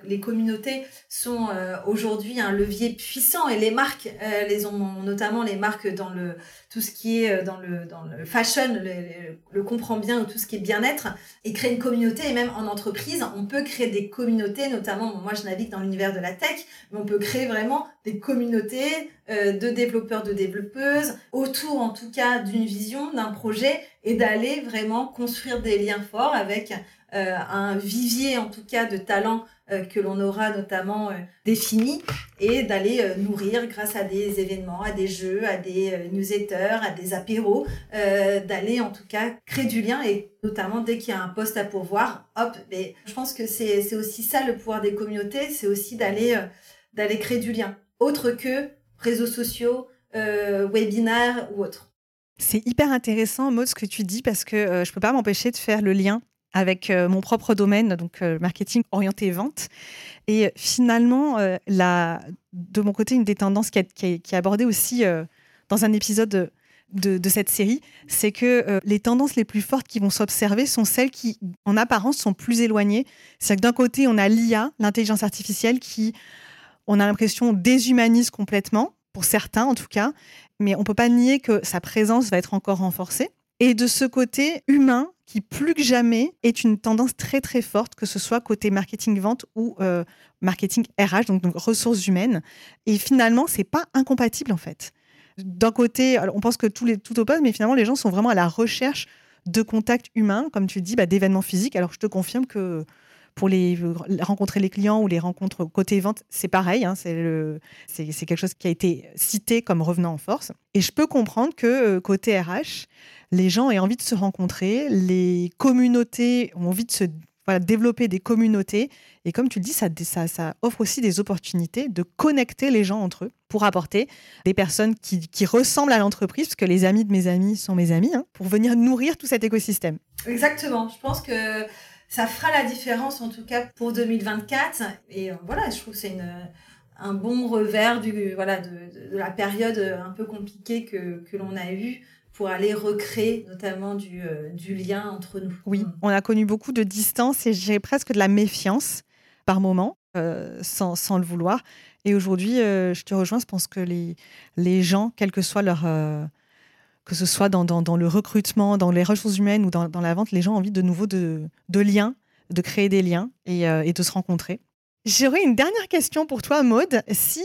les communautés sont euh, aujourd'hui un levier puissant. Et les marques euh, les ont notamment les marques dans le tout ce qui est dans le dans le fashion le, le, comprend bien ou tout ce qui est bien-être et créer une communauté. Et même en entreprise on peut créer des communautés notamment moi je navigue dans l'univers de la tech mais on peut créer vraiment des communautés de développeurs de développeuses autour en tout cas d'une vision d'un projet et d'aller vraiment construire des liens forts avec euh, un vivier en tout cas de talents euh, que l'on aura notamment euh, défini et d'aller nourrir grâce à des événements, à des jeux, à des newsletters, à des apéros, d'aller en tout cas créer du lien et notamment dès qu'il y a un poste à pourvoir, hop, mais je pense que c'est aussi ça le pouvoir des communautés, c'est aussi d'aller d'aller créer du lien, autre que réseaux sociaux, webinaires ou autres. C'est hyper intéressant, Maud, ce que tu dis, parce que euh, je ne peux pas m'empêcher de faire le lien avec euh, mon propre domaine, donc euh, marketing orienté vente. Et finalement, de mon côté, une des tendances qui, est abordée aussi dans un épisode de, cette série, c'est que les tendances les plus fortes qui vont s'observer sont celles qui, en apparence, sont plus éloignées. C'est que d'un côté, on a l'IA, l'intelligence artificielle, qui, on a l'impression, déshumanise complètement pour certains en tout cas, mais on peut pas nier que sa présence va être encore renforcée. Et de ce côté humain, qui plus que jamais est une tendance très très forte, que ce soit côté marketing-vente ou euh, marketing RH, donc, ressources humaines. Et finalement, c'est pas incompatible en fait. D'un côté, on pense que tout, les, tout oppose, mais finalement, les gens sont vraiment à la recherche de contacts humains, comme tu dis, bah, d'événements physiques. Alors, je te confirme que pour les, rencontrer les clients ou les rencontres côté vente, c'est pareil. Hein, c'est quelque chose qui a été cité comme revenant en force. Et je peux comprendre que euh, côté RH, les gens aient envie de se rencontrer, les communautés ont envie de se développer des communautés. Et comme tu le dis, ça, ça, offre aussi des opportunités de connecter les gens entre eux pour apporter des personnes qui, ressemblent à l'entreprise, parce que les amis de mes amis sont mes amis, hein, pour venir nourrir tout cet écosystème. Exactement. Je pense que ça fera la différence en tout cas pour 2024. Et euh, voilà, je trouve que c'est une un bon revers du voilà de, de, la période un peu compliquée que, que l'on a eue pour aller recréer notamment du, euh, du lien entre nous. Oui, mm. on a connu beaucoup de distance et j'ai presque de la méfiance par moment, euh, sans, sans, le vouloir. Et aujourd'hui, je te rejoins, je pense que les, les gens, quel que soit leur, que ce soit dans, le recrutement, dans les ressources humaines ou dans, la vente, les gens ont envie de nouveau de, liens, de créer des liens et, euh, et de se rencontrer. J'aurais une dernière question pour toi, Maude. Si,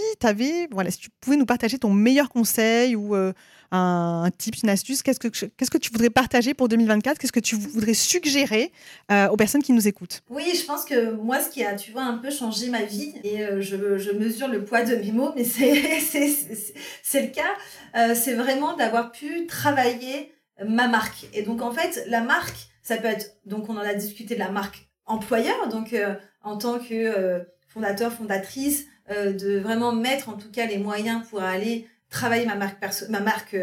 voilà, si tu pouvais nous partager ton meilleur conseil ou euh, un, type, une astuce, qu'est-ce que, tu voudrais partager pour 2024 Qu'est-ce que tu voudrais suggérer euh, aux personnes qui nous écoutent? Oui, je pense que moi, ce qui a, tu vois, un peu changé ma vie, et je, je, mesure le poids de mes mots, mais [LAUGHS] c'est, le cas, euh, c'est vraiment d'avoir pu travailler ma marque. Et donc en fait, la marque, ça peut être, donc on en a discuté de la marque employeur, donc euh, en tant que euh, fondateur, fondatrice, de vraiment mettre en tout cas les moyens pour aller travailler ma marque, ma marque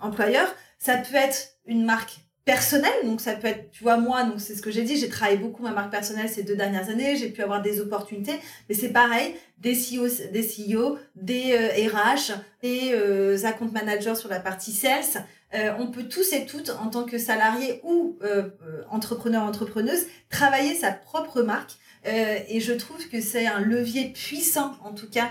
employeur. Ça peut être une marque personnel. Donc ça peut être, tu vois, moi, donc c'est ce que j'ai dit, j'ai travaillé beaucoup ma marque personnelle ces deux dernières années, j'ai pu avoir des opportunités, mais c'est pareil, des CEO, des, CEO, des RH, des euh, account managers sur la partie sales. Euh, on peut tous et toutes, en tant que salariés ou euh, entrepreneurs, entrepreneuses, travailler sa propre marque. et je trouve que c'est un levier puissant, en tout cas,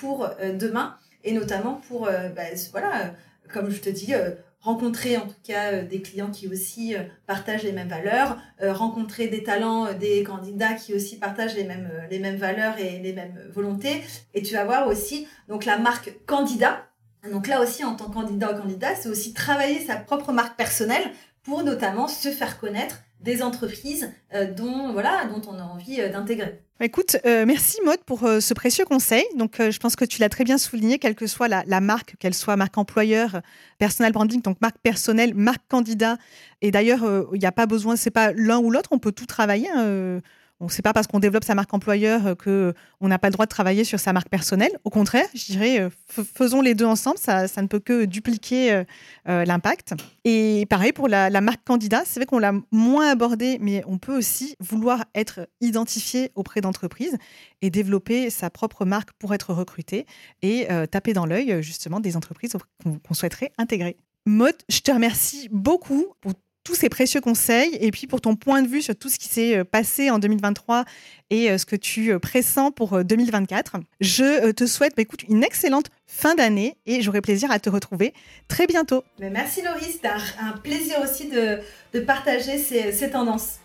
pour demain, et notamment pour, bah, voilà, comme je te dis, rencontrer en tout cas euh, des clients qui aussi euh, partagent les mêmes valeurs, euh, rencontrer des talents, des candidats qui aussi partagent les mêmes les mêmes valeurs et les mêmes volontés. Et tu vas voir aussi donc la marque candidat. Donc là aussi en tant que candidat ou candidat, c'est aussi travailler sa propre marque personnelle pour notamment se faire connaître des entreprises dont voilà dont on a envie d'intégrer. Écoute, euh, merci Maud pour euh, ce précieux conseil. Donc, euh, je pense que tu l'as très bien souligné, quelle que soit la, marque, qu'elle soit marque employeur, personal branding, donc marque personnelle, marque candidat. Et d'ailleurs, il n'y a pas besoin, c'est pas l'un ou l'autre, on peut tout travailler. Hein, on sait pas parce qu'on développe sa marque employeur euh, que on n'a pas le droit de travailler sur sa marque personnelle. Au contraire, je dirais, euh, faisons les deux ensemble, ça, ne peut que dupliquer euh, l'impact. Et pareil pour la, marque candidat, c'est vrai qu'on l'a moins abordé, mais on peut aussi vouloir être identifié auprès d'entreprises et développer sa propre marque pour être recruté et taper dans l'œil justement des entreprises qu'on souhaiterait intégrer. Maud, je te remercie beaucoup pour tous ces précieux conseils et puis pour ton point de vue sur tout ce qui s'est euh, passé en 2023 et euh, ce que tu euh, pressens pour 2024. Je te souhaite bah, écoute, une excellente fin d'année et j'aurai plaisir à te retrouver très bientôt. merci Laurie, c'était un, plaisir aussi de, partager ces tendances.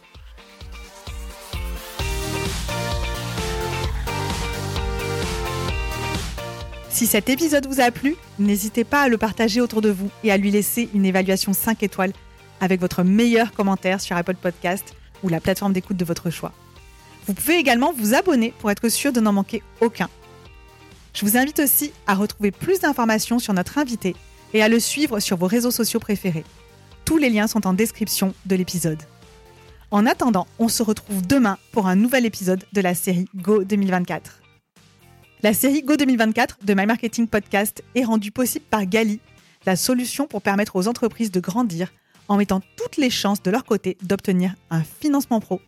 Si cet épisode vous a plu, n'hésitez pas à le partager autour de vous et à lui laisser une évaluation 5 étoiles avec votre meilleur commentaire sur Apple Podcast ou la plateforme d'écoute de votre choix. Vous pouvez également vous abonner pour être sûr de n'en manquer aucun. Je vous invite aussi à retrouver plus d'informations sur notre invité et à le suivre sur vos réseaux sociaux préférés. Tous les liens sont en description de l'épisode. En attendant, on se retrouve demain pour un nouvel épisode de la série Go 2024. La série Go 2024 de My Marketing Podcast est rendue possible par Gali, la solution pour permettre aux entreprises de grandir en mettant toutes les chances de leur côté d'obtenir un financement pro